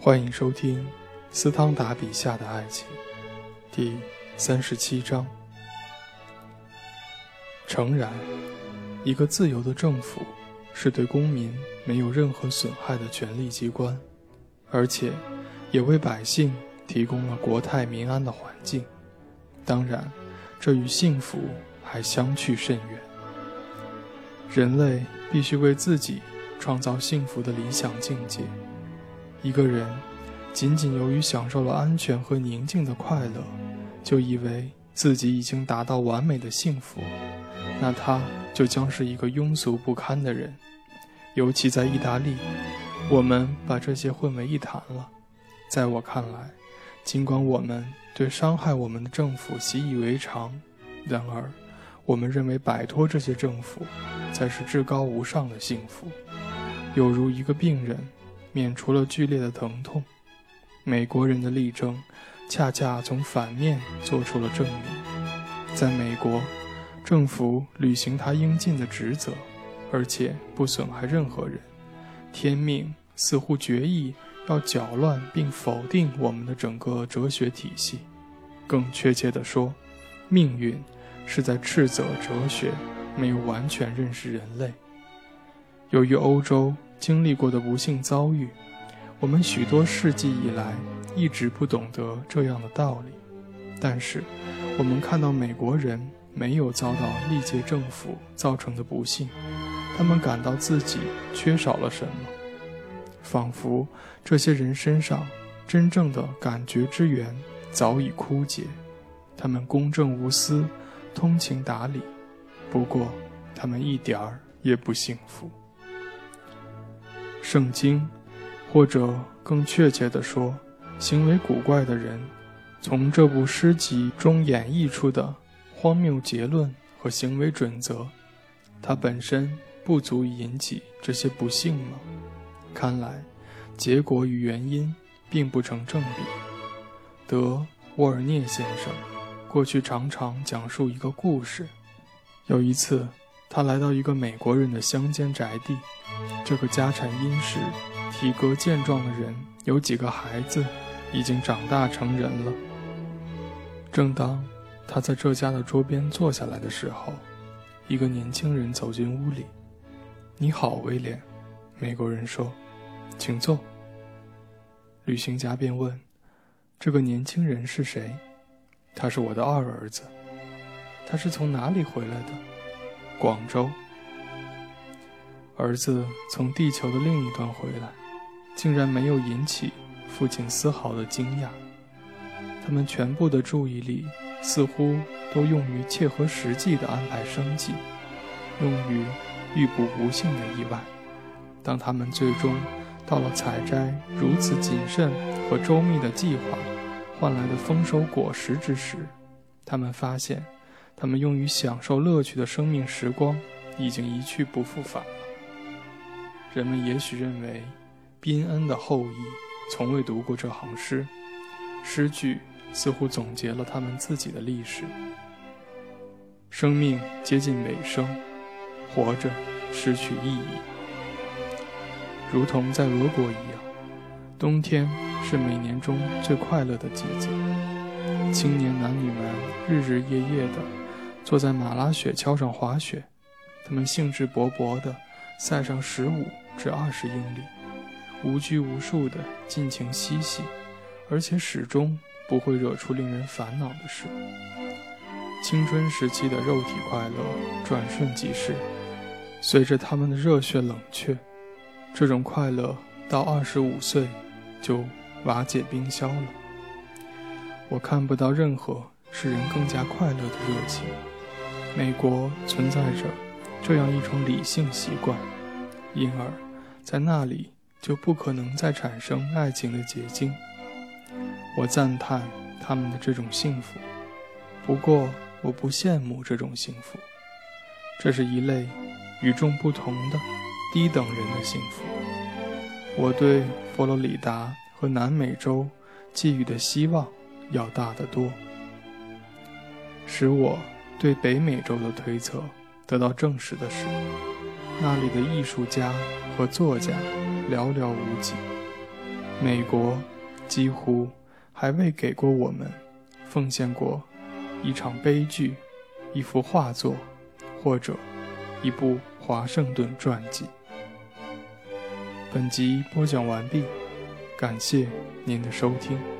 欢迎收听斯汤达笔下的爱情，第三十七章。诚然，一个自由的政府是对公民没有任何损害的权力机关，而且也为百姓提供了国泰民安的环境。当然，这与幸福还相去甚远。人类必须为自己创造幸福的理想境界。一个人仅仅由于享受了安全和宁静的快乐，就以为自己已经达到完美的幸福，那他就将是一个庸俗不堪的人。尤其在意大利，我们把这些混为一谈了。在我看来，尽管我们对伤害我们的政府习以为常，然而，我们认为摆脱这些政府。才是至高无上的幸福，有如一个病人免除了剧烈的疼痛。美国人的力争，恰恰从反面做出了证明。在美国，政府履行他应尽的职责，而且不损害任何人。天命似乎决意要搅乱并否定我们的整个哲学体系。更确切地说，命运是在斥责哲学。没有完全认识人类。由于欧洲经历过的不幸遭遇，我们许多世纪以来一直不懂得这样的道理。但是，我们看到美国人没有遭到历届政府造成的不幸，他们感到自己缺少了什么，仿佛这些人身上真正的感觉之源早已枯竭。他们公正无私，通情达理。不过，他们一点儿也不幸福。圣经，或者更确切地说，行为古怪的人，从这部诗集中演绎出的荒谬结论和行为准则，它本身不足以引起这些不幸吗？看来，结果与原因并不成正比。德沃尔涅先生过去常常讲述一个故事。有一次，他来到一个美国人的乡间宅地。这个家产殷实、体格健壮的人有几个孩子，已经长大成人了。正当他在这家的桌边坐下来的时候，一个年轻人走进屋里。“你好，威廉。”美国人说，“请坐。”旅行家便问：“这个年轻人是谁？”“他是我的二儿子。”他是从哪里回来的？广州。儿子从地球的另一端回来，竟然没有引起父亲丝毫的惊讶。他们全部的注意力似乎都用于切合实际的安排生计，用于预卜不幸的意外。当他们最终到了采摘如此谨慎和周密的计划换来的丰收果实之时，他们发现。他们用于享受乐趣的生命时光已经一去不复返了。人们也许认为，宾恩的后裔从未读过这行诗，诗句似乎总结了他们自己的历史。生命接近尾声，活着失去意义，如同在俄国一样，冬天是每年中最快乐的季节，青年男女们日日夜夜的。坐在马拉雪橇上滑雪，他们兴致勃勃地赛上十五至二十英里，无拘无束地尽情嬉戏，而且始终不会惹出令人烦恼的事。青春时期的肉体快乐转瞬即逝，随着他们的热血冷却，这种快乐到二十五岁就瓦解冰消了。我看不到任何使人更加快乐的热情。美国存在着这样一种理性习惯，因而，在那里就不可能再产生爱情的结晶。我赞叹他们的这种幸福，不过我不羡慕这种幸福。这是一类与众不同的低等人的幸福。我对佛罗里达和南美洲寄予的希望要大得多，使我。对北美洲的推测得到证实的是，那里的艺术家和作家寥寥无几。美国几乎还未给过我们奉献过一场悲剧、一幅画作，或者一部华盛顿传记。本集播讲完毕，感谢您的收听。